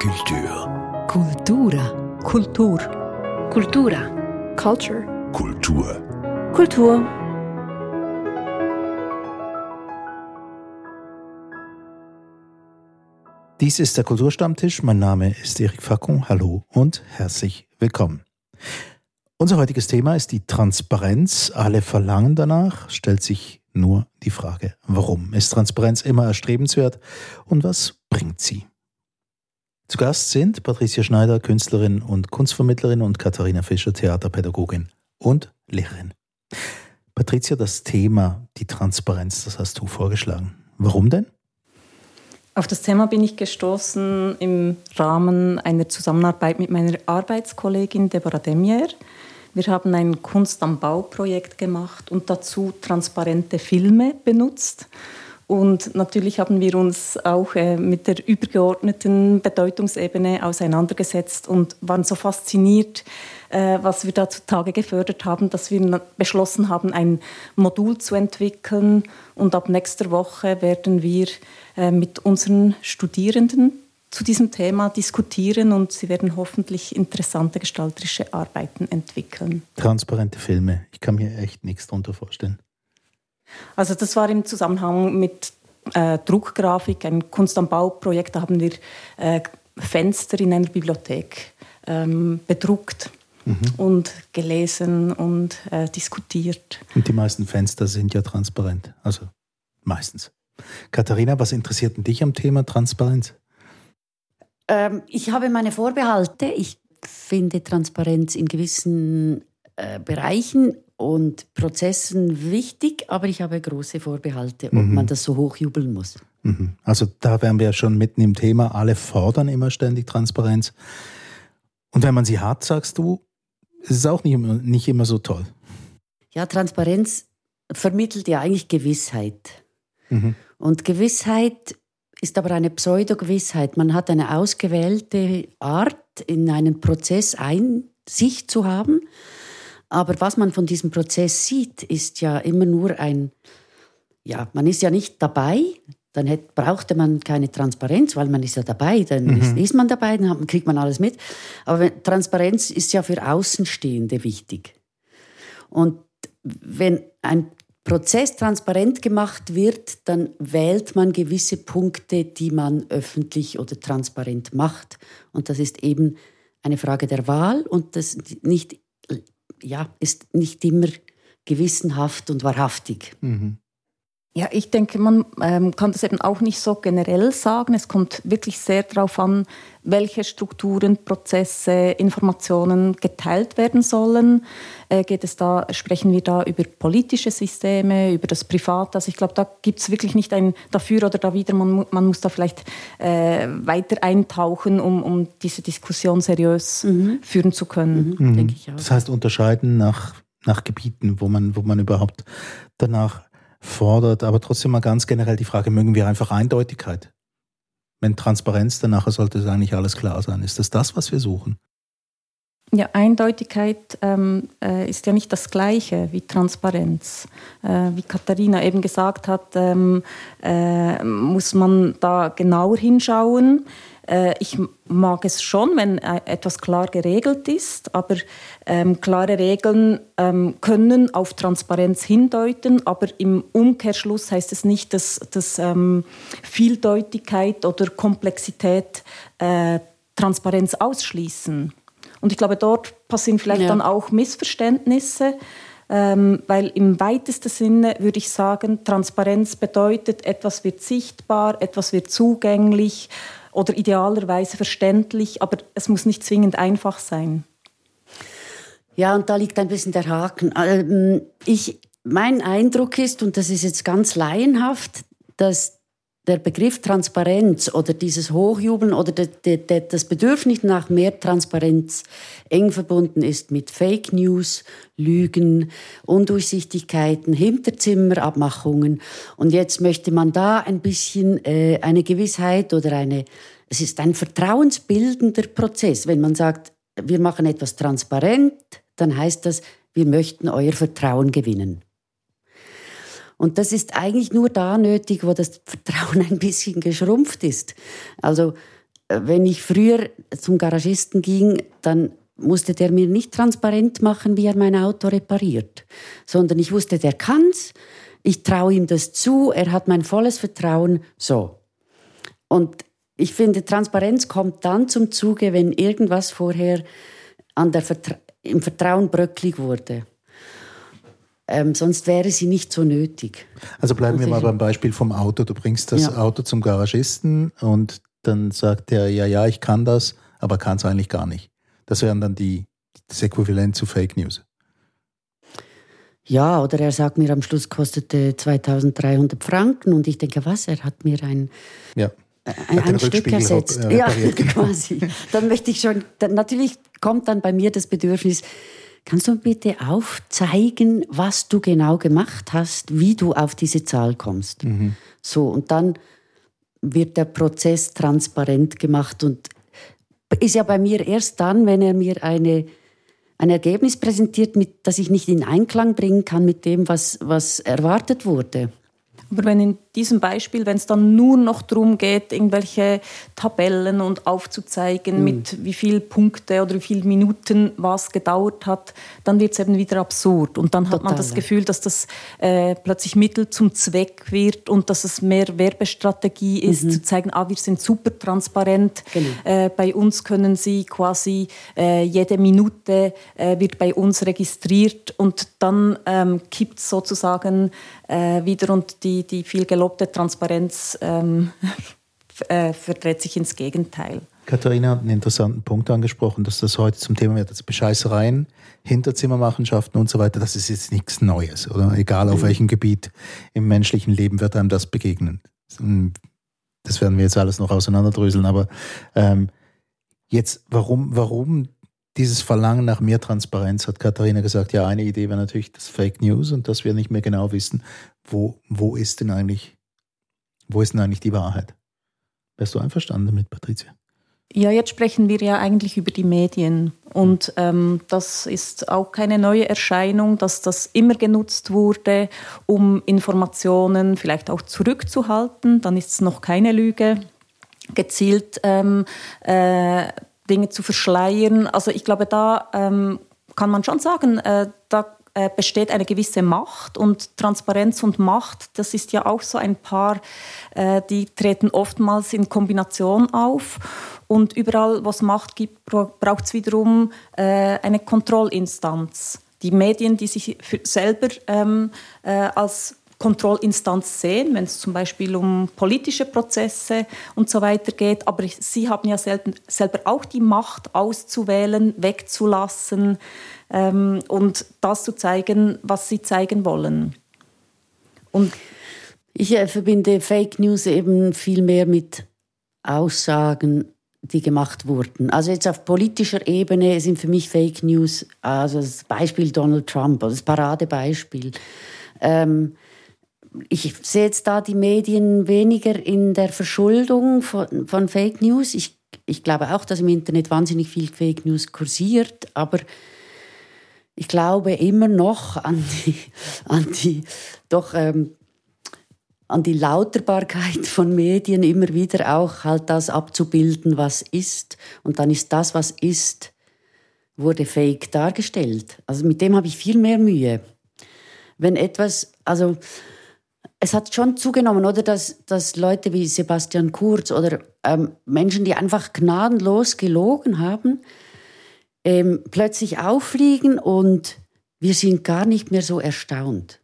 Kultur. Kultura. Kultur. Kultura. Culture. Kultur. Kultur. Dies ist der Kulturstammtisch. Mein Name ist Erik Fackung. Hallo und herzlich willkommen. Unser heutiges Thema ist die Transparenz. Alle verlangen danach, stellt sich nur die Frage, warum ist Transparenz immer erstrebenswert und was bringt sie? Zu Gast sind Patricia Schneider, Künstlerin und Kunstvermittlerin und Katharina Fischer, Theaterpädagogin und Lehrerin. Patricia, das Thema, die Transparenz, das hast du vorgeschlagen. Warum denn? Auf das Thema bin ich gestoßen im Rahmen einer Zusammenarbeit mit meiner Arbeitskollegin Deborah Demier. Wir haben ein Kunst am Bau-Projekt gemacht und dazu transparente Filme benutzt. Und natürlich haben wir uns auch äh, mit der übergeordneten Bedeutungsebene auseinandergesetzt und waren so fasziniert, äh, was wir da zutage gefördert haben, dass wir beschlossen haben, ein Modul zu entwickeln. Und ab nächster Woche werden wir äh, mit unseren Studierenden zu diesem Thema diskutieren und sie werden hoffentlich interessante gestalterische Arbeiten entwickeln. Transparente Filme. Ich kann mir echt nichts darunter vorstellen. Also das war im Zusammenhang mit äh, Druckgrafik, ein Kunst am Bau-Projekt. Da haben wir äh, Fenster in einer Bibliothek ähm, bedruckt mhm. und gelesen und äh, diskutiert. Und die meisten Fenster sind ja transparent. Also meistens. Katharina, was interessiert denn dich am Thema Transparenz? Ähm, ich habe meine Vorbehalte. Ich finde Transparenz in gewissen äh, Bereichen und Prozessen wichtig, aber ich habe große Vorbehalte, ob mhm. man das so hochjubeln muss. Mhm. Also da wären wir ja schon mitten im Thema. Alle fordern immer ständig Transparenz. Und wenn man sie hat, sagst du, ist es auch nicht immer, nicht immer so toll. Ja, Transparenz vermittelt ja eigentlich Gewissheit. Mhm. Und Gewissheit ist aber eine Pseudogewissheit. Man hat eine ausgewählte Art, in einen Prozess Einsicht zu haben aber was man von diesem Prozess sieht, ist ja immer nur ein, ja, man ist ja nicht dabei, dann hätte, brauchte man keine Transparenz, weil man ist ja dabei, dann mhm. ist, ist, man dabei, dann kriegt man alles mit. Aber Transparenz ist ja für Außenstehende wichtig. Und wenn ein Prozess transparent gemacht wird, dann wählt man gewisse Punkte, die man öffentlich oder transparent macht. Und das ist eben eine Frage der Wahl und das nicht ja, ist nicht immer gewissenhaft und wahrhaftig. Mhm. Ja, ich denke, man ähm, kann das eben auch nicht so generell sagen. Es kommt wirklich sehr darauf an, welche Strukturen, Prozesse, Informationen geteilt werden sollen. Äh, geht es da, sprechen wir da über politische Systeme, über das Private? Also ich glaube, da gibt es wirklich nicht ein dafür oder da wieder. Man, man muss da vielleicht äh, weiter eintauchen, um, um diese Diskussion seriös mhm. führen zu können, mhm. denke ich auch. Das heißt, unterscheiden nach, nach Gebieten, wo man, wo man überhaupt danach fordert, aber trotzdem mal ganz generell die Frage, mögen wir einfach Eindeutigkeit? Wenn Transparenz, dann nachher sollte es eigentlich alles klar sein. Ist das das, was wir suchen? Ja, Eindeutigkeit ähm, äh, ist ja nicht das Gleiche wie Transparenz. Äh, wie Katharina eben gesagt hat, ähm, äh, muss man da genauer hinschauen. Äh, ich mag es schon, wenn äh, etwas klar geregelt ist, aber ähm, klare Regeln ähm, können auf Transparenz hindeuten, aber im Umkehrschluss heißt es nicht, dass, dass ähm, Vieldeutigkeit oder Komplexität äh, Transparenz ausschließen. Und ich glaube, dort passieren vielleicht ja. dann auch Missverständnisse. Ähm, weil im weitesten Sinne würde ich sagen, Transparenz bedeutet, etwas wird sichtbar, etwas wird zugänglich oder idealerweise verständlich, aber es muss nicht zwingend einfach sein. Ja, und da liegt ein bisschen der Haken. Ähm, ich, mein Eindruck ist, und das ist jetzt ganz laienhaft, dass der Begriff Transparenz oder dieses Hochjubeln oder de, de, de, das Bedürfnis nach mehr Transparenz eng verbunden ist mit Fake News, Lügen, Undurchsichtigkeiten, Hinterzimmerabmachungen. Und jetzt möchte man da ein bisschen äh, eine Gewissheit oder eine, es ist ein vertrauensbildender Prozess. Wenn man sagt, wir machen etwas transparent, dann heißt das, wir möchten euer Vertrauen gewinnen. Und das ist eigentlich nur da nötig, wo das Vertrauen ein bisschen geschrumpft ist. Also wenn ich früher zum Garagisten ging, dann musste der mir nicht transparent machen, wie er mein Auto repariert, sondern ich wusste, der kann's, ich traue ihm das zu, er hat mein volles Vertrauen, so. Und ich finde, Transparenz kommt dann zum Zuge, wenn irgendwas vorher an der Vertra im Vertrauen bröcklig wurde. Ähm, sonst wäre sie nicht so nötig. Also bleiben wir mal beim Beispiel vom Auto. Du bringst das ja. Auto zum Garagisten und dann sagt er, ja, ja, ich kann das, aber kann es eigentlich gar nicht. Das wären dann die, das Äquivalent zu Fake News. Ja, oder er sagt mir am Schluss kostete 2300 Franken und ich denke, was, er hat mir ein, ja. ein, ein Stück ersetzt. Ja, quasi. Dann möchte ich schon, dann, natürlich kommt dann bei mir das Bedürfnis, kannst du bitte aufzeigen, was du genau gemacht hast, wie du auf diese Zahl kommst. Mhm. So, und dann wird der Prozess transparent gemacht und ist ja bei mir erst dann, wenn er mir eine, ein Ergebnis präsentiert, mit, das ich nicht in Einklang bringen kann mit dem, was, was erwartet wurde. Aber wenn in diesem Beispiel, wenn es dann nur noch darum geht, irgendwelche Tabellen und aufzuzeigen, mhm. mit wie viel Punkte oder wie viele Minuten was gedauert hat, dann wird es eben wieder absurd. Und dann Total, hat man das Gefühl, dass das äh, plötzlich Mittel zum Zweck wird und dass es mehr Werbestrategie ist, mhm. zu zeigen, ah, wir sind super transparent. Genau. Äh, bei uns können Sie quasi äh, jede Minute äh, wird bei uns registriert und dann ähm, kippt sozusagen äh, wieder und die, die viel gelobte Transparenz ähm, äh, verdreht sich ins Gegenteil. Katharina hat einen interessanten Punkt angesprochen, dass das heute zum Thema wird, dass Bescheißereien, Hinterzimmermachenschaften und so weiter, das ist jetzt nichts Neues, oder? Egal auf mhm. welchem Gebiet im menschlichen Leben wird einem das begegnen. Das werden wir jetzt alles noch auseinanderdröseln, aber ähm, jetzt, warum, warum dieses Verlangen nach mehr Transparenz, hat Katharina gesagt, ja, eine Idee wäre natürlich das Fake News und dass wir nicht mehr genau wissen, wo, wo ist denn eigentlich, wo ist denn eigentlich die Wahrheit? Wärst du einverstanden damit, Patricia? Ja, jetzt sprechen wir ja eigentlich über die Medien. Und ähm, das ist auch keine neue Erscheinung, dass das immer genutzt wurde, um Informationen vielleicht auch zurückzuhalten. Dann ist es noch keine Lüge. Gezielt ähm, äh, Dinge zu verschleiern. Also ich glaube, da ähm, kann man schon sagen, äh, da äh, besteht eine gewisse Macht und Transparenz und Macht, das ist ja auch so ein Paar, äh, die treten oftmals in Kombination auf. Und überall, wo es Macht gibt, braucht es wiederum äh, eine Kontrollinstanz. Die Medien, die sich selber ähm, äh, als Kontrollinstanz sehen, wenn es zum Beispiel um politische Prozesse und so weiter geht. Aber sie haben ja selten, selber auch die Macht auszuwählen, wegzulassen ähm, und das zu zeigen, was sie zeigen wollen. Und ich äh, verbinde Fake News eben viel mehr mit Aussagen, die gemacht wurden. Also jetzt auf politischer Ebene sind für mich Fake News, also das Beispiel Donald Trump, das Paradebeispiel. Ähm, ich sehe jetzt da die Medien weniger in der Verschuldung von, von Fake News. Ich, ich glaube auch, dass im Internet wahnsinnig viel Fake News kursiert, aber ich glaube immer noch an die, an die doch ähm, an die Lauterbarkeit von Medien immer wieder auch halt das abzubilden, was ist. Und dann ist das, was ist, wurde fake dargestellt. Also mit dem habe ich viel mehr Mühe. Wenn etwas, also es hat schon zugenommen, oder, dass, dass Leute wie Sebastian Kurz oder ähm, Menschen, die einfach gnadenlos gelogen haben, ähm, plötzlich auffliegen und wir sind gar nicht mehr so erstaunt.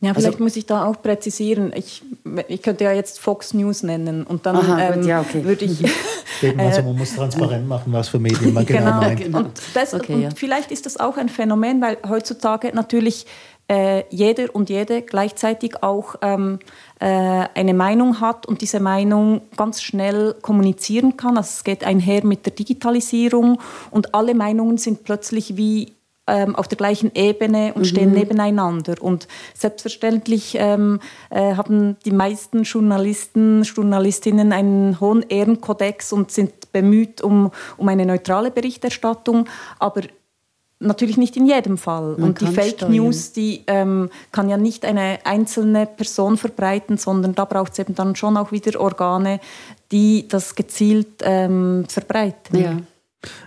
Ja, vielleicht also, muss ich da auch präzisieren. Ich, ich könnte ja jetzt Fox News nennen und dann Aha, ähm, ja, okay. würde ich. Eben, also man muss transparent machen, was für Medien man genau, genau meint. Und, das, okay, und ja. vielleicht ist das auch ein Phänomen, weil heutzutage natürlich äh, jeder und jede gleichzeitig auch ähm, äh, eine Meinung hat und diese Meinung ganz schnell kommunizieren kann. Also es geht einher mit der Digitalisierung und alle Meinungen sind plötzlich wie ähm, auf der gleichen Ebene und mhm. stehen nebeneinander. Und selbstverständlich ähm, äh, haben die meisten Journalisten, Journalistinnen einen hohen Ehrenkodex und sind bemüht um, um eine neutrale Berichterstattung. Aber Natürlich nicht in jedem Fall. Man und die Fake steuern. News, die ähm, kann ja nicht eine einzelne Person verbreiten, sondern da braucht es eben dann schon auch wieder Organe, die das gezielt ähm, verbreiten. Ja.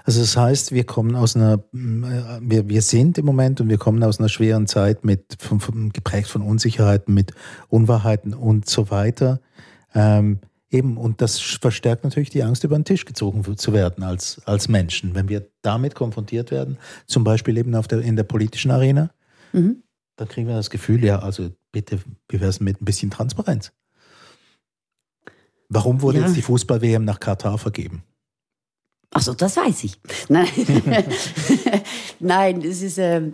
Also das heißt, wir kommen aus einer, äh, wir, wir sind im Moment und wir kommen aus einer schweren Zeit mit von, von, geprägt von Unsicherheiten, mit Unwahrheiten und so weiter. Ähm, Eben, und das verstärkt natürlich die Angst, über den Tisch gezogen zu werden als, als Menschen. Wenn wir damit konfrontiert werden, zum Beispiel eben auf der, in der politischen Arena, mhm. dann kriegen wir das Gefühl, ja, also bitte, wie wäre es mit ein bisschen Transparenz? Warum wurde ja. jetzt die Fußball-WM nach Katar vergeben? Achso, das weiß ich. Nein, Nein es ist. Ähm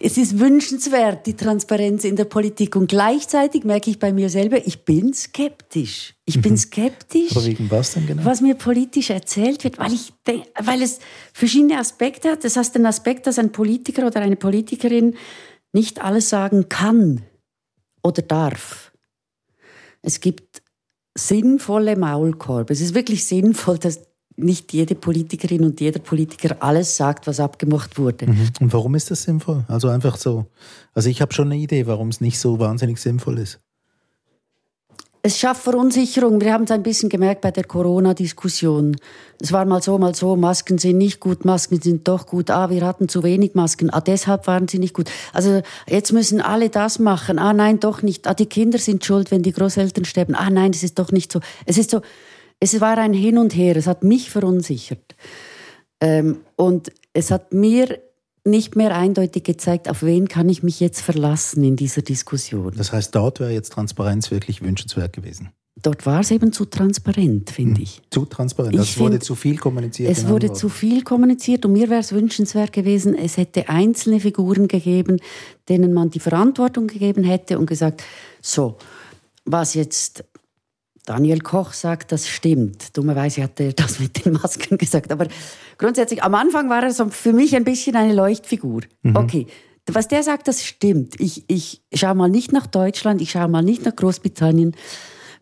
es ist wünschenswert, die Transparenz in der Politik. Und gleichzeitig merke ich bei mir selber, ich bin skeptisch. Ich mhm. bin skeptisch. Aber wegen was genau? Was mir politisch erzählt wird, weil, ich denke, weil es verschiedene Aspekte hat. Das heißt den Aspekt, dass ein Politiker oder eine Politikerin nicht alles sagen kann oder darf. Es gibt sinnvolle Maulkorbe. Es ist wirklich sinnvoll, dass nicht jede Politikerin und jeder Politiker alles sagt, was abgemacht wurde. Mhm. Und warum ist das sinnvoll? Also einfach so. Also ich habe schon eine Idee, warum es nicht so wahnsinnig sinnvoll ist. Es schafft Verunsicherung. Wir haben es ein bisschen gemerkt bei der Corona-Diskussion. Es war mal so, mal so, Masken sind nicht gut, Masken sind doch gut. Ah, wir hatten zu wenig Masken. Ah, deshalb waren sie nicht gut. Also jetzt müssen alle das machen. Ah, nein, doch nicht. Ah, die Kinder sind schuld, wenn die Großeltern sterben. Ah, nein, das ist doch nicht so. Es ist so, es war ein Hin und Her, es hat mich verunsichert. Ähm, und es hat mir nicht mehr eindeutig gezeigt, auf wen kann ich mich jetzt verlassen in dieser Diskussion. Das heißt, dort wäre jetzt Transparenz wirklich wünschenswert gewesen. Dort war es eben zu transparent, finde hm. ich. Zu transparent. Es wurde zu viel kommuniziert. Es wurde zu viel kommuniziert und mir wäre es wünschenswert gewesen, es hätte einzelne Figuren gegeben, denen man die Verantwortung gegeben hätte und gesagt, so, was jetzt Daniel Koch sagt, das stimmt. Dummerweise hat er das mit den Masken gesagt. Aber grundsätzlich, am Anfang war er so für mich ein bisschen eine Leuchtfigur. Mhm. Okay, was der sagt, das stimmt. Ich, ich schaue mal nicht nach Deutschland, ich schaue mal nicht nach Großbritannien.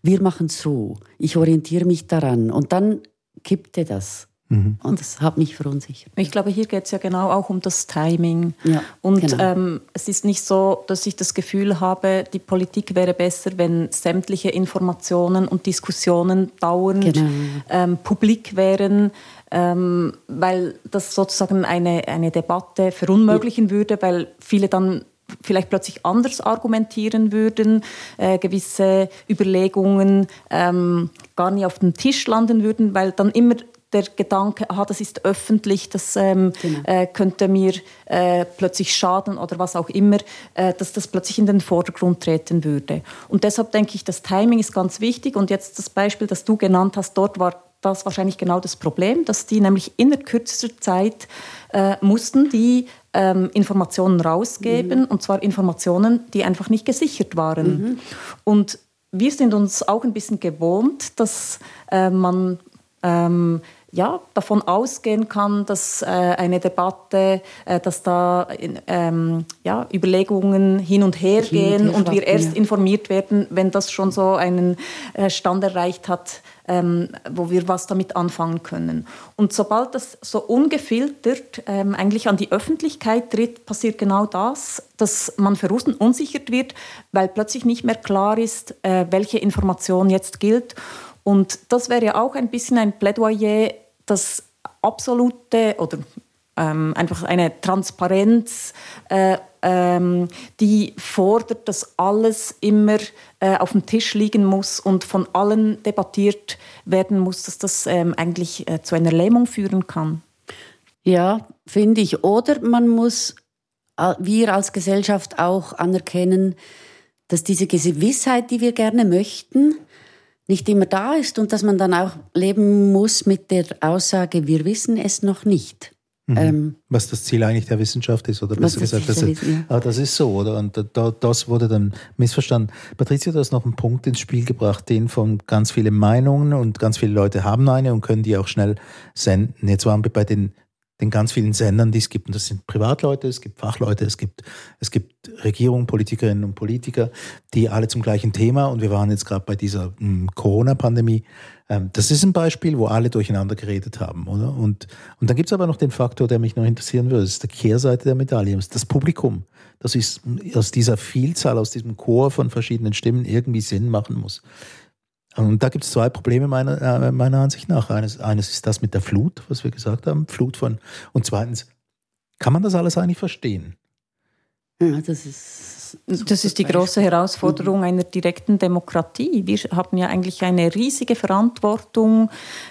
Wir machen so. Ich orientiere mich daran. Und dann kippte das. Mhm. Und das hat mich verunsichert. Ich glaube, hier geht es ja genau auch um das Timing. Ja, und genau. ähm, es ist nicht so, dass ich das Gefühl habe, die Politik wäre besser, wenn sämtliche Informationen und Diskussionen dauernd genau. ähm, publik wären. Ähm, weil das sozusagen eine, eine Debatte verunmöglichen ja. würde, weil viele dann vielleicht plötzlich anders argumentieren würden, äh, gewisse Überlegungen ähm, gar nicht auf den Tisch landen würden, weil dann immer der Gedanke, aha, das ist öffentlich, das ähm, genau. äh, könnte mir äh, plötzlich schaden oder was auch immer, äh, dass das plötzlich in den Vordergrund treten würde. Und deshalb denke ich, das Timing ist ganz wichtig. Und jetzt das Beispiel, das du genannt hast, dort war das wahrscheinlich genau das Problem, dass die nämlich in der kürzester Zeit äh, mussten die ähm, Informationen rausgeben, mhm. und zwar Informationen, die einfach nicht gesichert waren. Mhm. Und wir sind uns auch ein bisschen gewohnt, dass äh, man ähm, ja, davon ausgehen kann, dass äh, eine Debatte, äh, dass da ähm, ja, Überlegungen hin und her gehen und wir erst ja. informiert werden, wenn das schon so einen äh, Stand erreicht hat, ähm, wo wir was damit anfangen können. Und sobald das so ungefiltert ähm, eigentlich an die Öffentlichkeit tritt, passiert genau das, dass man verunsichert wird, weil plötzlich nicht mehr klar ist, äh, welche Information jetzt gilt. Und das wäre ja auch ein bisschen ein Plädoyer, das absolute oder ähm, einfach eine Transparenz, äh, ähm, die fordert, dass alles immer äh, auf dem Tisch liegen muss und von allen debattiert werden muss, dass das ähm, eigentlich äh, zu einer Lähmung führen kann. Ja, finde ich. Oder man muss, äh, wir als Gesellschaft auch anerkennen, dass diese Gewissheit, die wir gerne möchten, nicht immer da ist und dass man dann auch leben muss mit der Aussage, wir wissen es noch nicht. Mhm. Ähm, was das Ziel eigentlich der Wissenschaft ist, oder besser gesagt, das, ist, ja. ah, das ist so, oder? Und da, das wurde dann missverstanden. Patricia, du hast noch einen Punkt ins Spiel gebracht, den von ganz vielen Meinungen und ganz viele Leute haben eine und können die auch schnell senden. Jetzt waren wir bei den den ganz vielen Sendern, die es gibt. Und das sind Privatleute, es gibt Fachleute, es gibt, es gibt Regierungen, Politikerinnen und Politiker, die alle zum gleichen Thema, und wir waren jetzt gerade bei dieser hm, Corona-Pandemie, Ähm, das ist ein Beispiel, wo alle durcheinander geredet haben, oder? Und, und dann gibt es aber noch den Faktor, der mich noch interessieren würde. Das ist die Kehrseite der Medaille, das, das Publikum. Das ist aus dieser Vielzahl, aus diesem Chor von verschiedenen Stimmen irgendwie Sinn machen muss. Und da gibt es zwei Probleme meiner, äh, meiner Ansicht nach. Eines, eines ist das mit der Flut, was wir gesagt haben, Flut von. Und zweitens, kann man das alles eigentlich verstehen? Ja, das ist das ist die große Herausforderung einer direkten Demokratie. Wir haben ja eigentlich eine riesige Verantwortung,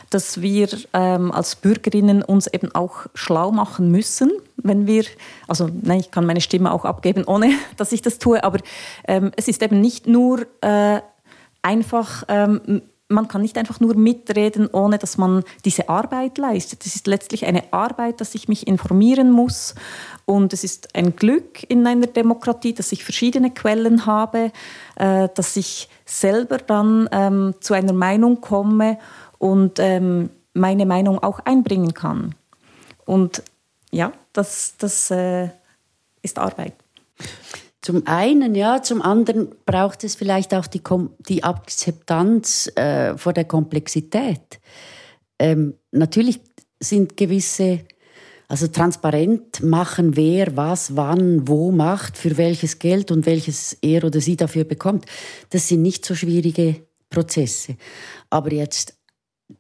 dass wir ähm, als Bürgerinnen uns eben auch schlau machen müssen, wenn wir, also nein, ich kann meine Stimme auch abgeben, ohne dass ich das tue, aber ähm, es ist eben nicht nur äh, einfach ähm, man kann nicht einfach nur mitreden, ohne dass man diese Arbeit leistet. Es ist letztlich eine Arbeit, dass ich mich informieren muss. Und es ist ein Glück in einer Demokratie, dass ich verschiedene Quellen habe, äh, dass ich selber dann ähm, zu einer Meinung komme und ähm, meine Meinung auch einbringen kann. Und ja, das, das äh, ist Arbeit. Zum einen, ja, zum anderen braucht es vielleicht auch die, die Akzeptanz äh, vor der Komplexität. Ähm, natürlich sind gewisse, also transparent machen, wer was, wann, wo macht, für welches Geld und welches er oder sie dafür bekommt. Das sind nicht so schwierige Prozesse. Aber jetzt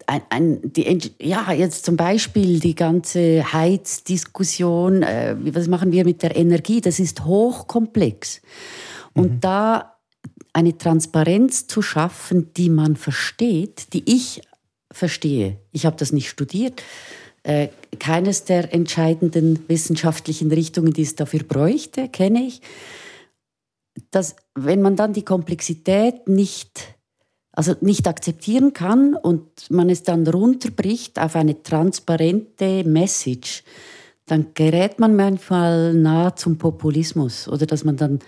ein, ein, die, ja, jetzt zum Beispiel die ganze Heizdiskussion, äh, was machen wir mit der Energie, das ist hochkomplex. Und mhm. da eine Transparenz zu schaffen, die man versteht, die ich verstehe, ich habe das nicht studiert, äh, keines der entscheidenden wissenschaftlichen Richtungen, die es dafür bräuchte, kenne ich, dass wenn man dann die Komplexität nicht also nicht akzeptieren kann und man es dann runterbricht auf eine transparente Message, dann gerät man manchmal nahe zum Populismus oder dass man dann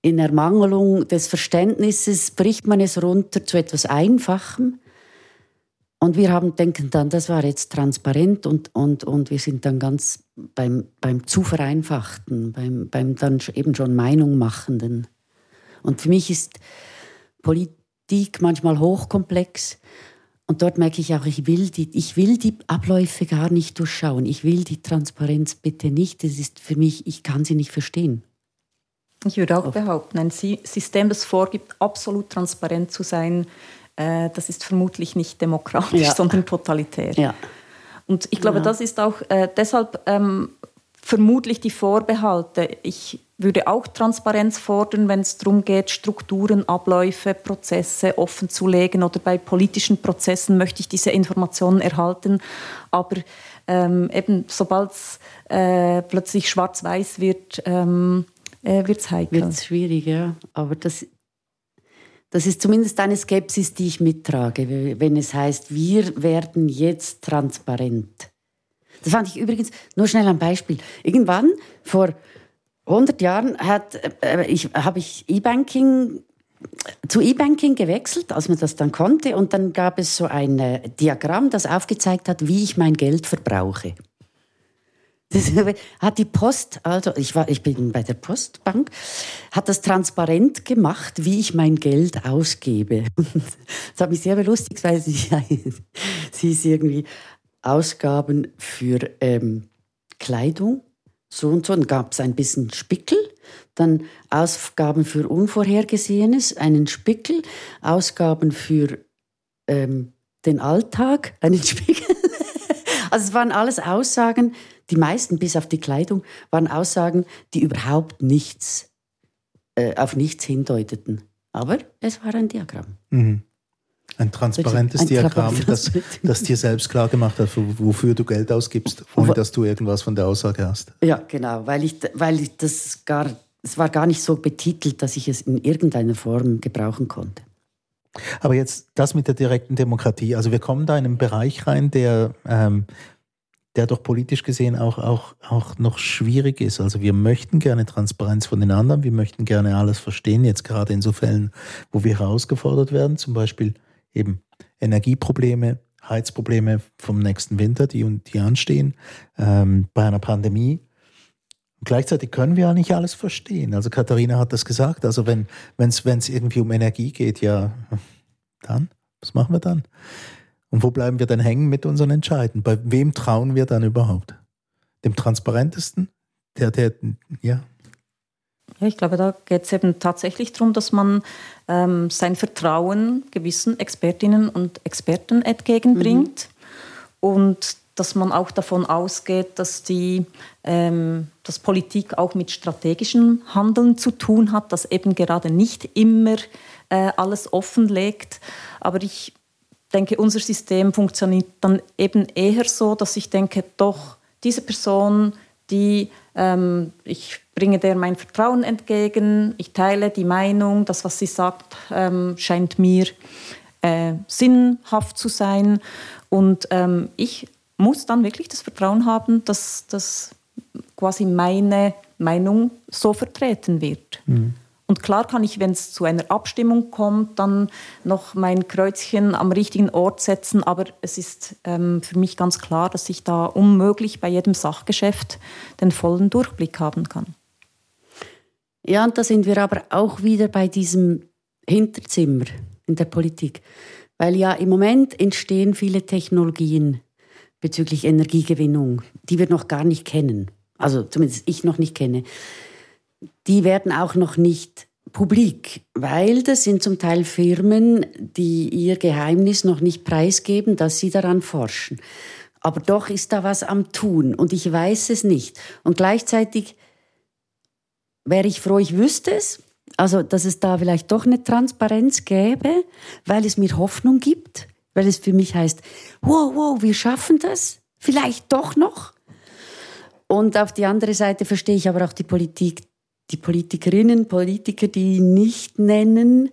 in Ermangelung des Verständnisses bricht man es runter zu etwas Einfachem. Und wir haben, denken dann, das war jetzt transparent und, und, und wir sind dann ganz beim, beim zu vereinfachten, beim, beim dann eben schon Meinung machenden. Und für mich ist Politik Politik, manchmal hochkomplex. Und dort merke ich auch, ich will, die, ich will die Abläufe gar nicht durchschauen. Ich will die Transparenz bitte nicht. Das ist für mich, ich kann sie nicht verstehen. Ich würde auch behaupten, ein System, das vorgibt, absolut transparent zu sein, äh, das ist vermutlich nicht demokratisch, ja. sondern totalitär. Ja. Und ich glaube, ja. das ist auch äh, deshalb ähm, vermutlich die Vorbehalte. Ich würde auch Transparenz fordern, wenn es darum geht, Strukturen, Abläufe, Prozesse offen zu legen oder bei politischen Prozessen möchte ich diese Informationen erhalten. Aber ähm, eben sobald es äh, plötzlich schwarz-weiß wird, ähm, äh, wird es heikel. Wird schwierig, ja. Aber das, das ist zumindest eine Skepsis, die ich mittrage, wenn es heißt, wir werden jetzt transparent. Das fand ich übrigens, nur schnell ein Beispiel. Irgendwann vor 100 Jahren hat, äh, ich, habe ich E-Banking zu E-Banking gewechselt, als man das dann konnte. Und dann gab es so ein äh, Diagramm, das aufgezeigt hat, wie ich mein Geld verbrauche. Das hat die Post, also ich, war, ich bin bei der Postbank, hat das transparent gemacht, wie ich mein Geld ausgebe. Das hat mich sehr belustigt, weil sie, sie ist irgendwie Ausgaben für ähm, Kleidung, so und so. Dann gab es ein bisschen Spickel, dann Ausgaben für Unvorhergesehenes, einen Spickel, Ausgaben für ähm, den Alltag, einen Spickel. also es waren alles Aussagen, die meisten bis auf die Kleidung, waren Aussagen, die überhaupt nichts, äh, auf nichts hindeuteten. Aber es war ein Diagramm. Mhm. Ein transparentes ein Diagramm, das, das dir selbst klar gemacht hat, wofür du Geld ausgibst, ohne dass du irgendwas von der Aussage hast. Ja, genau, weil ich, weil ich das gar, es war gar nicht so betitelt, dass ich es in irgendeiner Form gebrauchen konnte. Aber jetzt das mit der direkten Demokratie. Also wir kommen da in einen Bereich rein, der, ähm, der doch politisch gesehen auch, auch, auch noch schwierig ist. Also wir möchten gerne Transparenz von den anderen, wir möchten gerne alles verstehen, jetzt gerade in so Fällen, wo wir herausgefordert werden, zum Beispiel eben Energieprobleme, Heizprobleme vom nächsten Winter, die, die anstehen, ähm, bei einer Pandemie. Und gleichzeitig können wir ja nicht alles verstehen. Also Katharina hat das gesagt. Also wenn es irgendwie um Energie geht, ja, dann Was machen wir dann? Und wo bleiben wir dann hängen mit unseren Entscheiden? Bei wem trauen wir dann überhaupt? Dem transparentesten? Der, der, ja. Ja, ich glaube, da geht es eben tatsächlich darum, dass man ähm, sein Vertrauen gewissen Expertinnen und Experten entgegenbringt mhm. und dass man auch davon ausgeht, dass die ähm, dass Politik auch mit strategischem Handeln zu tun hat, dass eben gerade nicht immer äh, alles offenlegt. Aber ich denke, unser System funktioniert dann eben eher so, dass ich denke, doch diese Person, die ähm, ich bringe der mein Vertrauen entgegen, ich teile die Meinung, das, was sie sagt, ähm, scheint mir äh, sinnhaft zu sein und ähm, ich muss dann wirklich das Vertrauen haben, dass, dass quasi meine Meinung so vertreten wird. Mhm. Und klar kann ich, wenn es zu einer Abstimmung kommt, dann noch mein Kreuzchen am richtigen Ort setzen. Aber es ist ähm, für mich ganz klar, dass ich da unmöglich bei jedem Sachgeschäft den vollen Durchblick haben kann. Ja, und da sind wir aber auch wieder bei diesem Hinterzimmer in der Politik. Weil ja im Moment entstehen viele Technologien bezüglich Energiegewinnung, die wir noch gar nicht kennen. Also zumindest ich noch nicht kenne die werden auch noch nicht publik, weil das sind zum Teil Firmen, die ihr Geheimnis noch nicht preisgeben, dass sie daran forschen. Aber doch ist da was am Tun und ich weiß es nicht. Und gleichzeitig wäre ich froh, ich wüsste es, also dass es da vielleicht doch eine Transparenz gäbe, weil es mir Hoffnung gibt, weil es für mich heißt, wow, wow, wir schaffen das, vielleicht doch noch. Und auf die andere Seite verstehe ich aber auch die Politik, die Politikerinnen, Politiker, die nicht nennen,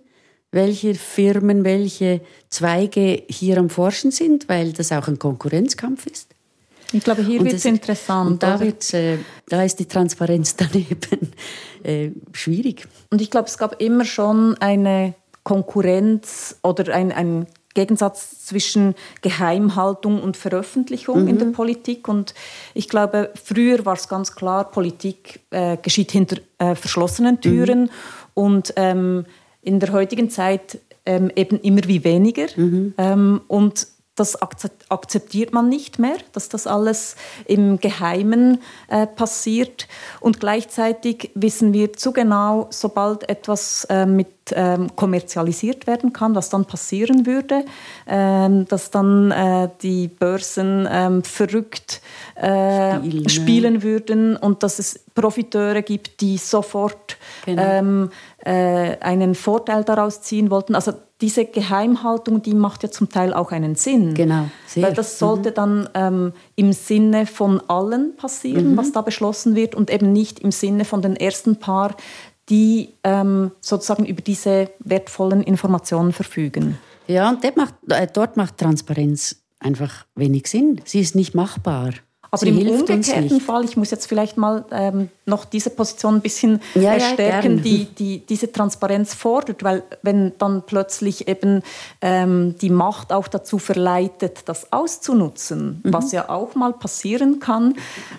welche Firmen, welche Zweige hier am Forschen sind, weil das auch ein Konkurrenzkampf ist. Ich glaube, hier wird es interessant. Und da, wird's, äh, da ist die Transparenz daneben äh, schwierig. Und ich glaube, es gab immer schon eine Konkurrenz oder ein, ein Gegensatz zwischen Geheimhaltung und Veröffentlichung mhm. in der mhm. Politik. Und ich glaube, früher war es ganz klar, Politik äh, geschieht hinter äh, verschlossenen Türen. Mhm. Und ähm, in der heutigen Zeit ähm, eben immer wie weniger. Mhm. Ähm, und das akzeptiert man nicht mehr, dass das alles im Geheimen äh, passiert. Und gleichzeitig wissen wir zu genau, sobald etwas äh, mit ähm, kommerzialisiert werden kann, was dann passieren würde, ähm, dass dann äh, die Börsen ähm, verrückt äh, spielen, spielen, würden und dass es Profiteure gibt, die sofort genau. Ähm, äh, einen Vorteil daraus ziehen wollten. Also diese Geheimhaltung, die macht ja zum Teil auch einen Sinn. Genau. Sehr. Weil das sollte mhm. dann ähm, im Sinne von allen passieren, mhm. was da beschlossen wird und eben nicht im Sinne von den ersten paar, die ähm, sozusagen über diese wertvollen Informationen verfügen. Ja, und macht, äh, dort macht Transparenz einfach wenig Sinn. Sie ist nicht machbar. Aber Sie im umgekehrten Fall, ich muss jetzt vielleicht mal ähm, noch diese Position ein bisschen ja, erstärken, ja, die, die diese Transparenz fordert, weil wenn dann plötzlich eben ähm, die Macht auch dazu verleitet, das auszunutzen, mhm. was ja auch mal passieren kann,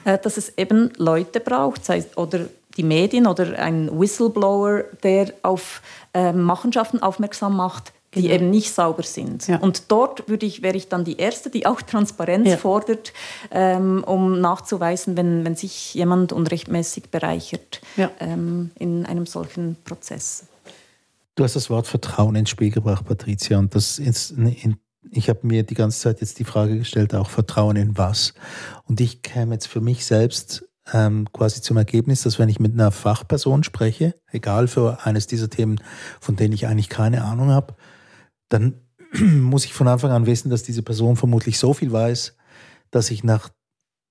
äh, dass es eben Leute braucht, sei oder die Medien oder ein Whistleblower, der auf äh, Machenschaften aufmerksam macht, die genau. eben nicht sauber sind. Ja. Und dort würde ich, wäre ich dann die Erste, die auch Transparenz ja. fordert, ähm, um nachzuweisen, wenn, wenn sich jemand unrechtmäßig bereichert ja. ähm, in einem solchen Prozess. Du hast das Wort Vertrauen ins Spiel gebracht, Patricia, und das ist in, ich habe mir die ganze Zeit jetzt die Frage gestellt, auch Vertrauen in was? Und ich käme jetzt für mich selbst ähm, quasi zum Ergebnis, dass wenn ich mit einer Fachperson spreche, egal für eines dieser Themen, von denen ich eigentlich keine Ahnung habe, dann muss ich von Anfang an wissen, dass diese Person vermutlich so viel weiß, dass ich nach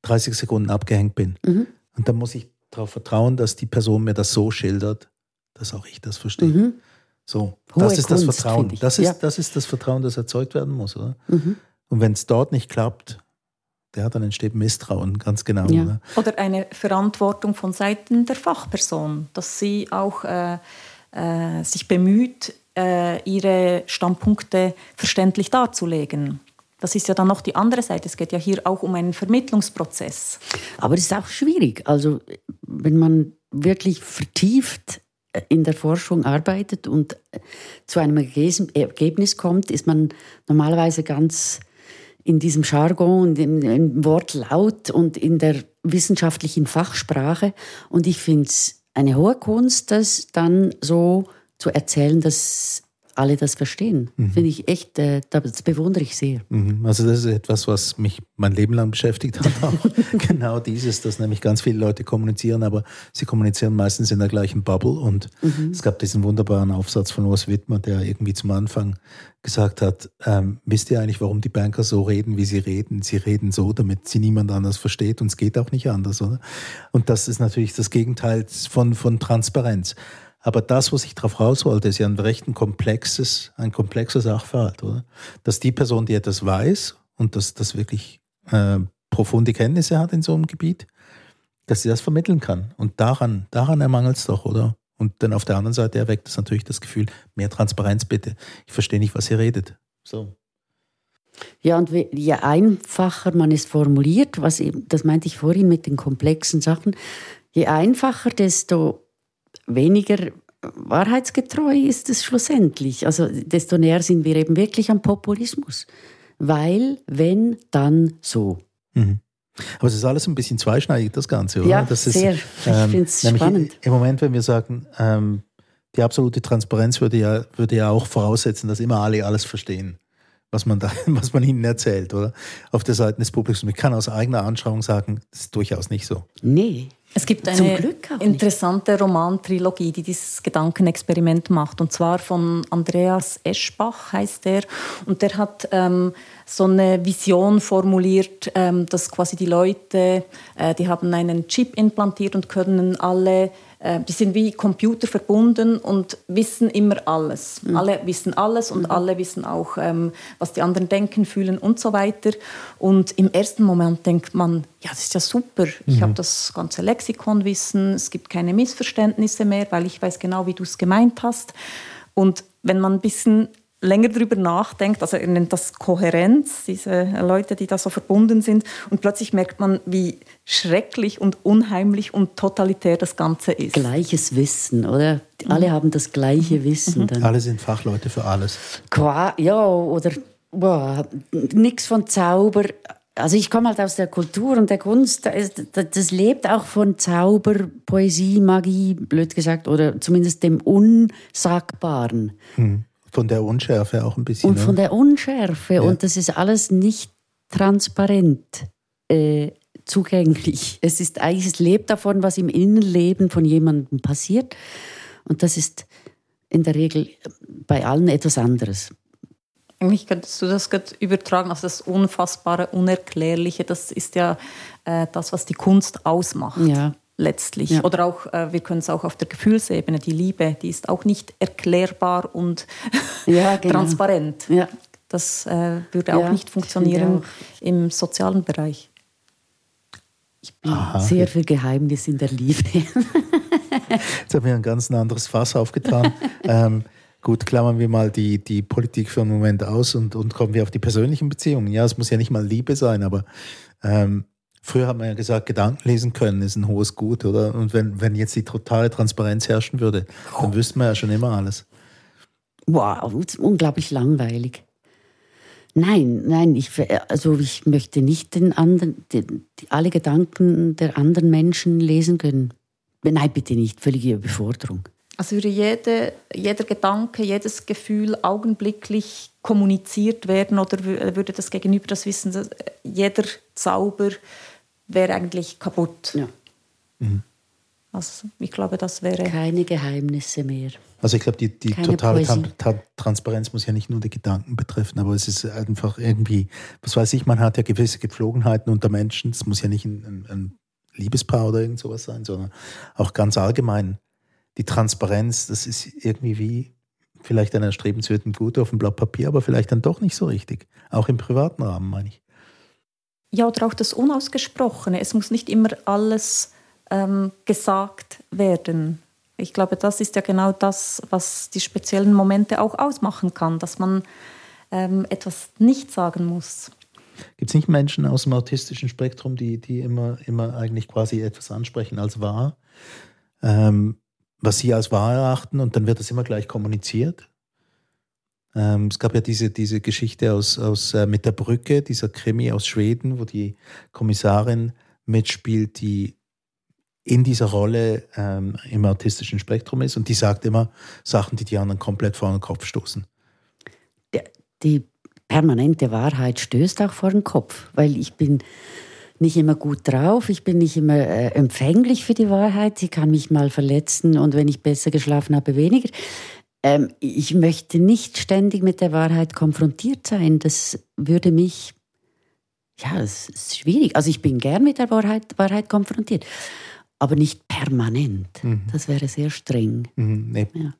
30 Sekunden abgehängt bin. Mhm. Und dann muss ich darauf vertrauen, dass die Person mir das so schildert, dass auch ich das verstehe. Mhm. So, Hohe das ist Kunst, das Vertrauen. Das ist, ja. das ist das Vertrauen, das erzeugt werden muss, oder? Mhm. Und wenn es dort nicht klappt, ja, dann entsteht Misstrauen, ganz genau. Ja. Oder? oder eine Verantwortung von Seiten der Fachperson, dass sie auch äh, äh, sich bemüht, ihre Standpunkte verständlich darzulegen. Das ist ja dann noch die andere Seite. Es geht ja hier auch um einen Vermittlungsprozess. Aber es ist auch schwierig. Also wenn man wirklich vertieft in der Forschung arbeitet und zu einem Ergebnis kommt, ist man normalerweise ganz in diesem Jargon im, im Wortlaut und in der wissenschaftlichen Fachsprache. Und ich finde es eine hohe Kunst, das dann so zu erzählen, dass alle das verstehen. Mhm. Finde ich echt, äh, das bewundere ich sehr. Mhm. Also das ist etwas, was mich mein Leben lang beschäftigt hat. Auch. genau dieses, dass nämlich ganz viele Leute kommunizieren, aber sie kommunizieren meistens in der gleichen Bubble. Und mhm. es gab diesen wunderbaren Aufsatz von Urs Wittmer, der irgendwie zum Anfang gesagt hat, ähm, wisst ihr eigentlich, warum die Banker so reden, wie sie reden? Sie reden so, damit sie niemand anders versteht und es geht auch nicht anders, oder? Und das ist natürlich das Gegenteil von, von Transparenz. Aber das, was ich darauf raus wollte, ist ja ein recht ein komplexes, ein komplexer Sachverhalt, oder? Dass die Person, die etwas weiß und dass das wirklich äh, profunde Kenntnisse hat in so einem Gebiet, dass sie das vermitteln kann. Und daran, daran ermangelt es doch, oder? Und dann auf der anderen Seite erweckt es natürlich das Gefühl, mehr Transparenz bitte. Ich verstehe nicht, was ihr redet. So. Ja, und je einfacher man es formuliert, was eben, das meinte ich vorhin mit den komplexen Sachen, je einfacher, desto weniger wahrheitsgetreu ist es schlussendlich. Also desto näher sind wir eben wirklich am Populismus. Weil, wenn, dann so. Mhm. Aber es ist alles ein bisschen zweischneidig, das Ganze, oder? Ja, das sehr. ich ähm, finde es spannend. Im Moment, wenn wir sagen, ähm, die absolute Transparenz würde ja, würde ja auch voraussetzen, dass immer alle alles verstehen, was man, da, was man ihnen erzählt, oder? Auf der Seite des Publikums. Ich kann aus eigener Anschauung sagen, das ist durchaus nicht so. Nee. Es gibt eine interessante Romantrilogie, die dieses Gedankenexperiment macht. Und zwar von Andreas Eschbach heißt er. Und der hat ähm, so eine Vision formuliert, ähm, dass quasi die Leute, äh, die haben einen Chip implantiert und können alle die sind wie Computer verbunden und wissen immer alles. Mhm. Alle wissen alles und mhm. alle wissen auch, ähm, was die anderen denken, fühlen und so weiter. Und im ersten Moment denkt man, ja, das ist ja super. Ich mhm. habe das ganze Lexikonwissen, es gibt keine Missverständnisse mehr, weil ich weiß genau, wie du es gemeint hast. Und wenn man ein bisschen länger darüber nachdenkt, also er nennt das Kohärenz, diese Leute, die da so verbunden sind, und plötzlich merkt man, wie schrecklich und unheimlich und totalitär das Ganze ist. Gleiches Wissen, oder? Alle mhm. haben das gleiche Wissen. Mhm. Dann. Alle sind Fachleute für alles. Qua, ja, oder boah, nichts von Zauber. Also ich komme halt aus der Kultur und der Kunst, das, lebt auch von Zauber, Poesie, Magie, blöd gesagt, oder zumindest dem Unsagbaren. Hm. Von der Unschärfe auch ein bisschen. Und von ne? der Unschärfe. Ja. Und das ist alles nicht transparent äh, zugänglich. Es ist eigentlich, es lebt davon, was im Innenleben von jemandem passiert. Und das ist in der Regel bei allen etwas anderes. Eigentlich könntest du das übertragen, also das Unfassbare, Unerklärliche, das ist ja äh, das, was die Kunst ausmacht. Ja letztlich. Ja. Oder auch, äh, wir können es auch auf der Gefühlsebene, die Liebe, die ist auch nicht erklärbar und ja, genau. transparent. Ja. Das äh, würde auch nicht funktionieren auch. im sozialen Bereich. Ich bin Aha. sehr viel Geheimnis in der Liebe. Jetzt haben wir ein ganz anderes Fass aufgetan. ähm, gut, klammern wir mal die, die Politik für einen Moment aus und, und kommen wir auf die persönlichen Beziehungen. Ja, es muss ja nicht mal Liebe sein, aber ähm, Früher hat man ja gesagt, Gedanken lesen können ist ein hohes Gut, oder? Und wenn, wenn jetzt die totale Transparenz herrschen würde, dann wüsste man ja schon immer alles. Wow, unglaublich langweilig. Nein, nein, ich, also ich möchte nicht den anderen, den, die, alle Gedanken der anderen Menschen lesen können. Nein, bitte nicht, völlige Überforderung. Also würde jede, jeder Gedanke, jedes Gefühl augenblicklich kommuniziert werden oder würde das Gegenüber das wissen, jeder Zauber wäre eigentlich kaputt. Ja. Mhm. Also ich glaube, das wäre... Keine Geheimnisse mehr. Also ich glaube, die, die totale Tra Transparenz muss ja nicht nur die Gedanken betreffen, aber es ist einfach irgendwie, was weiß ich, man hat ja gewisse Gepflogenheiten unter Menschen. Es muss ja nicht ein, ein, ein Liebespaar oder irgend sowas sein, sondern auch ganz allgemein. Die Transparenz, das ist irgendwie wie vielleicht ein erstrebenswerten Gut auf dem Blatt Papier, aber vielleicht dann doch nicht so richtig. Auch im privaten Rahmen, meine ich. Ja, oder auch das Unausgesprochene. Es muss nicht immer alles ähm, gesagt werden. Ich glaube, das ist ja genau das, was die speziellen Momente auch ausmachen kann, dass man ähm, etwas nicht sagen muss. Gibt es nicht Menschen aus dem autistischen Spektrum, die, die immer, immer eigentlich quasi etwas ansprechen als wahr? Ähm, was sie als wahr erachten und dann wird das immer gleich kommuniziert. Ähm, es gab ja diese, diese Geschichte aus, aus äh, mit der Brücke, dieser Krimi aus Schweden, wo die Kommissarin mitspielt, die in dieser Rolle ähm, im autistischen Spektrum ist und die sagt immer Sachen, die die anderen komplett vor den Kopf stoßen. Die permanente Wahrheit stößt auch vor den Kopf, weil ich bin nicht immer gut drauf, ich bin nicht immer äh, empfänglich für die Wahrheit, sie kann mich mal verletzen und wenn ich besser geschlafen habe, weniger. Ähm, ich möchte nicht ständig mit der Wahrheit konfrontiert sein, das würde mich, ja, es ist schwierig. Also ich bin gern mit der Wahrheit, Wahrheit konfrontiert, aber nicht permanent. Mhm. Das wäre sehr streng. Mhm, nee. ja.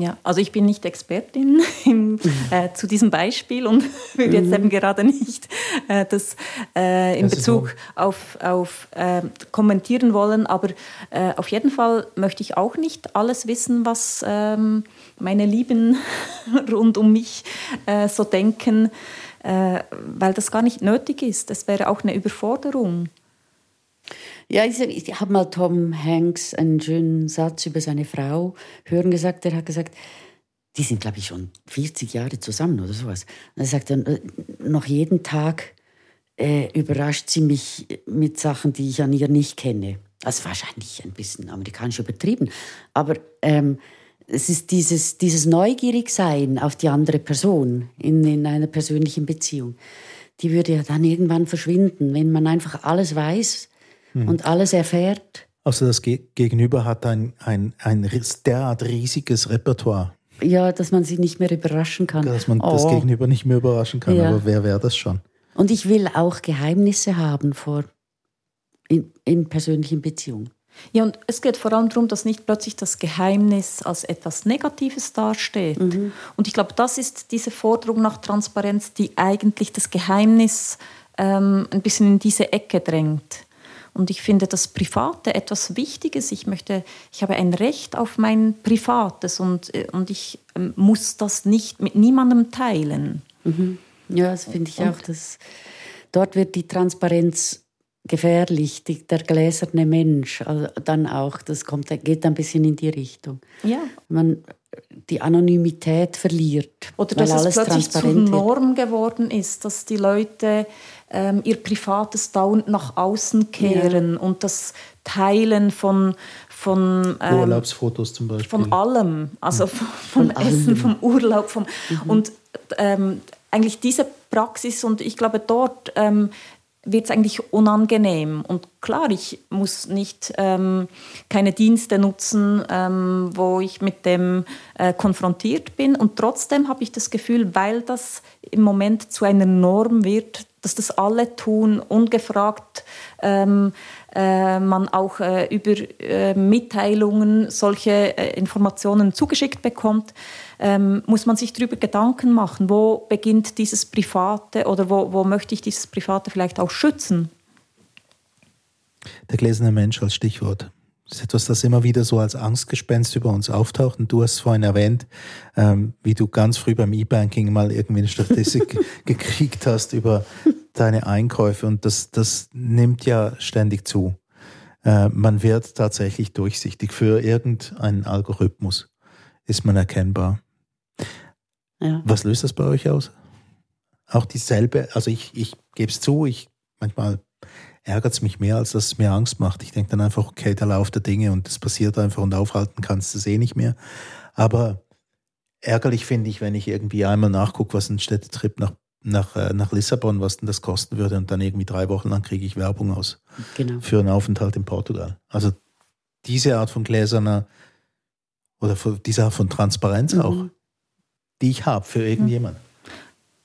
Ja, also ich bin nicht Expertin im, äh, zu diesem Beispiel und würde jetzt mhm. eben gerade nicht äh, das äh, in das Bezug auf, auf äh, kommentieren wollen, aber äh, auf jeden Fall möchte ich auch nicht alles wissen, was ähm, meine Lieben rund um mich äh, so denken, weil das gar nicht nötig ist. Das wäre auch eine Überforderung. Ja, ich, ich habe mal Tom Hanks einen schönen Satz über seine Frau hören gesagt. Er hat gesagt, die sind, glaube ich, schon 40 Jahre zusammen oder sowas. Und er sagt dann, äh, noch jeden Tag äh, überrascht sie mich mit Sachen, die ich an ihr nicht kenne. Das ist wahrscheinlich ein bisschen amerikanisch übertrieben. Aber ähm, es ist dieses, dieses Neugierigsein auf die andere Person in, in einer persönlichen Beziehung. Die würde ja dann irgendwann verschwinden, wenn man einfach alles weiß mhm. und alles erfährt. Also das Gegenüber hat ein, ein, ein derart riesiges Repertoire. Ja, dass man sie nicht mehr überraschen kann. Dass man oh. das Gegenüber nicht mehr überraschen kann, ja. aber wer wäre das schon? Und ich will auch Geheimnisse haben vor, in, in persönlichen Beziehungen. Ja, und es geht vor allem darum, dass nicht plötzlich das Geheimnis als etwas Negatives dasteht. Mhm. Und ich glaube, das ist diese Forderung nach Transparenz, die eigentlich das Geheimnis ähm, ein bisschen in diese Ecke drängt. Und ich finde das Private etwas Wichtiges. Ich möchte, ich habe ein Recht auf mein Privates und, äh, und ich ähm, muss das nicht mit niemandem teilen. Mhm. Ja, das finde ich und, auch. Dass dort wird die Transparenz gefährlich, die, der gläserne Mensch, also dann auch, das kommt, geht ein bisschen in die Richtung. Ja. Man die Anonymität verliert. Oder dass es plötzlich zur Norm geworden ist, dass die Leute ähm, ihr Privates dauernd nach außen kehren ja. und das Teilen von, von ähm, Urlaubsfotos zum Beispiel. Von allem, also hm. vom, von Essen, allem. vom Urlaub. Vom, mhm. Und ähm, eigentlich diese Praxis und ich glaube dort ähm, wird es eigentlich unangenehm. Und klar, ich muss nicht ähm, keine Dienste nutzen, ähm, wo ich mit dem äh, konfrontiert bin. Und trotzdem habe ich das Gefühl, weil das im Moment zu einer Norm wird, dass das alle tun, ungefragt ähm, äh, man auch äh, über äh, Mitteilungen solche äh, Informationen zugeschickt bekommt, ähm, muss man sich darüber Gedanken machen, wo beginnt dieses Private oder wo, wo möchte ich dieses Private vielleicht auch schützen. Der gläserne Mensch als Stichwort. Das ist etwas, das immer wieder so als Angstgespenst über uns auftaucht. Und du hast vorhin erwähnt, ähm, wie du ganz früh beim E-Banking mal irgendwie eine Statistik gekriegt hast über deine Einkäufe. Und das, das nimmt ja ständig zu. Äh, man wird tatsächlich durchsichtig. Für irgendeinen Algorithmus ist man erkennbar. Ja. Was löst das bei euch aus? Auch dieselbe, also ich, ich gebe es zu, ich manchmal ärgert es mich mehr, als dass es mir Angst macht. Ich denke dann einfach, okay, der Lauf der Dinge und das passiert einfach und aufhalten kannst du es eh nicht mehr. Aber ärgerlich finde ich, wenn ich irgendwie einmal nachgucke, was ein Städtetrip nach, nach, äh, nach Lissabon, was denn das kosten würde und dann irgendwie drei Wochen lang kriege ich Werbung aus genau. für einen Aufenthalt in Portugal. Also diese Art von gläserner oder diese Art von Transparenz mhm. auch, die ich habe für irgendjemanden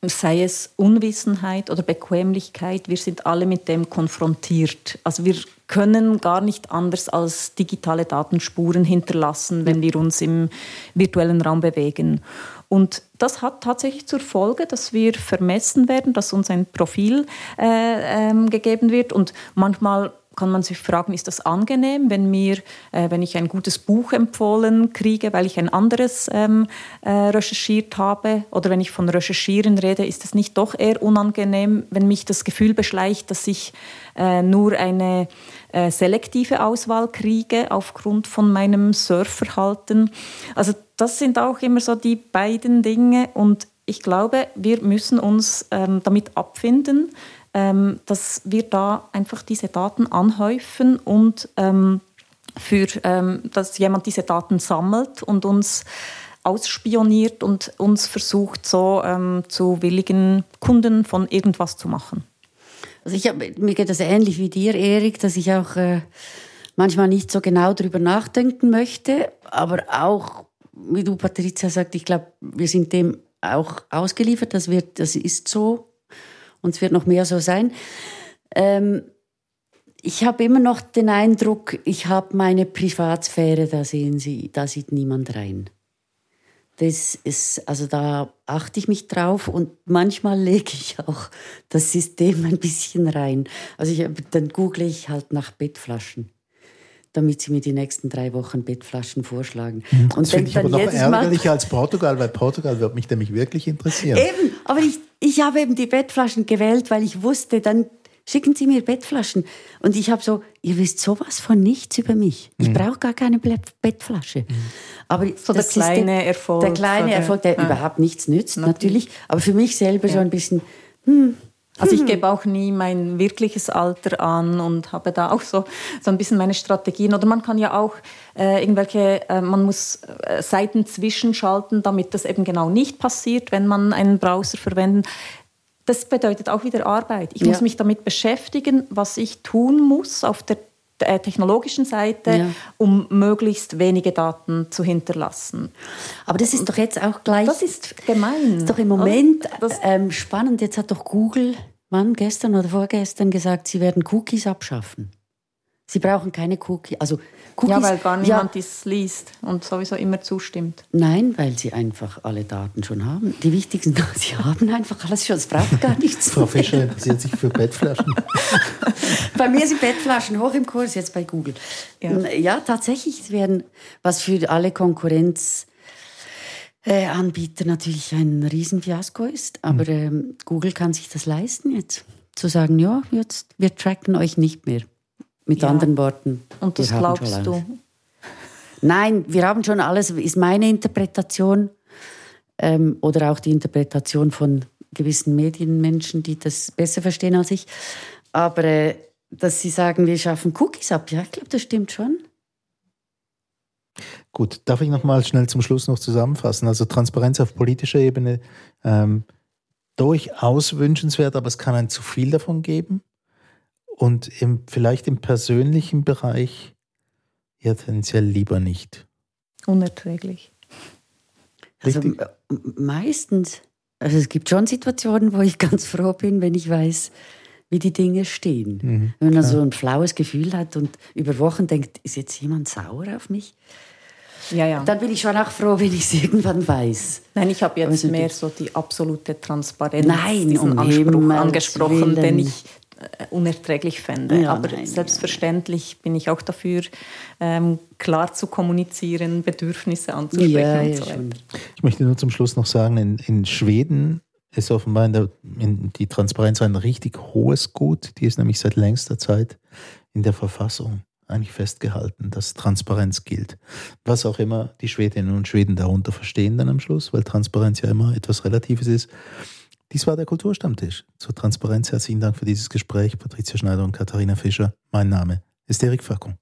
sei es Unwissenheit oder Bequemlichkeit, wir sind alle mit dem konfrontiert. Also wir können gar nicht anders als digitale Datenspuren hinterlassen, wenn wir uns im virtuellen Raum bewegen. Und das hat tatsächlich zur Folge, dass wir vermessen werden, dass uns ein Profil äh, ähm, gegeben wird und manchmal kann man sich fragen, ist das angenehm, wenn mir, äh, wenn ich ein gutes Buch empfohlen kriege, weil ich ein anderes ähm, äh, recherchiert habe, oder wenn ich von Recherchieren rede, ist es nicht doch eher unangenehm, wenn mich das Gefühl beschleicht, dass ich äh, nur eine äh, selektive Auswahl kriege aufgrund von meinem Surfverhalten. Also das sind auch immer so die beiden Dinge und ich glaube, wir müssen uns ähm, damit abfinden, ähm, dass wir da einfach diese Daten anhäufen und ähm, für, ähm, dass jemand diese Daten sammelt und uns ausspioniert und uns versucht, so ähm, zu willigen Kunden von irgendwas zu machen. Also ich hab, mir geht das ähnlich wie dir, Erik, dass ich auch äh, manchmal nicht so genau darüber nachdenken möchte, aber auch, wie du, Patricia, sagt, ich glaube, wir sind dem auch ausgeliefert, das, wird, das ist so und es wird noch mehr so sein. Ähm, ich habe immer noch den Eindruck, ich habe meine Privatsphäre, da sehen Sie, da sieht niemand rein. Das ist, also da achte ich mich drauf und manchmal lege ich auch das System ein bisschen rein. Also ich, dann google ich halt nach Bettflaschen damit sie mir die nächsten drei Wochen Bettflaschen vorschlagen. Mhm. Und das finde ich aber noch ärgerlicher als Portugal, weil Portugal wird mich nämlich wirklich interessieren. Eben, aber ich, ich habe eben die Bettflaschen gewählt, weil ich wusste, dann schicken Sie mir Bettflaschen. Und ich habe so, ihr wisst sowas von nichts über mich. Ich mhm. brauche gar keine Bettflasche. Mhm. Aber so der kleine der, Erfolg. Der kleine Erfolg, der ja. überhaupt nichts nützt, natürlich. Aber für mich selber ja. so ein bisschen, hm, also ich hm. gebe auch nie mein wirkliches Alter an und habe da auch so, so ein bisschen meine Strategien. Oder man kann ja auch äh, irgendwelche, äh, man muss äh, Seiten zwischenschalten, damit das eben genau nicht passiert, wenn man einen Browser verwendet. Das bedeutet auch wieder Arbeit. Ich ja. muss mich damit beschäftigen, was ich tun muss auf der technologischen Seite, ja. um möglichst wenige Daten zu hinterlassen. Aber das ist doch jetzt auch gleich. Das ist gemein. Das ist doch im Moment ähm, spannend. Jetzt hat doch Google, wann gestern oder vorgestern gesagt, sie werden Cookies abschaffen. Sie brauchen keine Cookies. Also Cookies, ja, weil gar niemand ja, dies liest und sowieso immer zustimmt. Nein, weil sie einfach alle Daten schon haben. Die wichtigsten, sie haben einfach alles schon, es braucht gar nichts. Frau Fischer interessiert sich für Bettflaschen. bei mir sind Bettflaschen hoch im Kurs, jetzt bei Google. Ja, ja tatsächlich werden, was für alle Konkurrenz... Äh, Anbieter natürlich ein Riesenfiasko ist, aber mhm. ähm, Google kann sich das leisten jetzt zu sagen, ja, jetzt wir tracken euch nicht mehr. Mit ja. anderen Worten. Und das glaubst du? Nein, wir haben schon alles, ist meine Interpretation ähm, oder auch die Interpretation von gewissen Medienmenschen, die das besser verstehen als ich. Aber äh, dass sie sagen, wir schaffen Cookies ab, ja, ich glaube, das stimmt schon. Gut, darf ich noch mal schnell zum Schluss noch zusammenfassen? Also Transparenz auf politischer Ebene ähm, durchaus wünschenswert, aber es kann ein zu viel davon geben. Und im, vielleicht im persönlichen Bereich ja tendenziell lieber nicht. Unerträglich. Also meistens, also es gibt schon Situationen, wo ich ganz froh bin, wenn ich weiß, wie die Dinge stehen. Mhm, wenn man klar. so ein flaues Gefühl hat und über Wochen denkt, ist jetzt jemand sauer auf mich? Ja, ja. Dann bin ich schon auch froh, wenn ich es irgendwann weiß. Nein, ich habe jetzt also mehr so die absolute Transparenz, Nein, diesen um Anspruch angesprochen, den ich unerträglich fände. Ja, Aber nein, selbstverständlich nein. bin ich auch dafür, ähm, klar zu kommunizieren, Bedürfnisse anzusprechen ja, und so weiter. Ich möchte nur zum Schluss noch sagen, in, in Schweden ist offenbar in der, in die Transparenz ein richtig hohes Gut. Die ist nämlich seit längster Zeit in der Verfassung eigentlich festgehalten, dass Transparenz gilt. Was auch immer die Schwedinnen und Schweden darunter verstehen dann am Schluss, weil Transparenz ja immer etwas Relatives ist. Dies war der Kulturstammtisch. Zur Transparenz herzlichen Dank für dieses Gespräch, Patricia Schneider und Katharina Fischer. Mein Name ist Erik Fackung.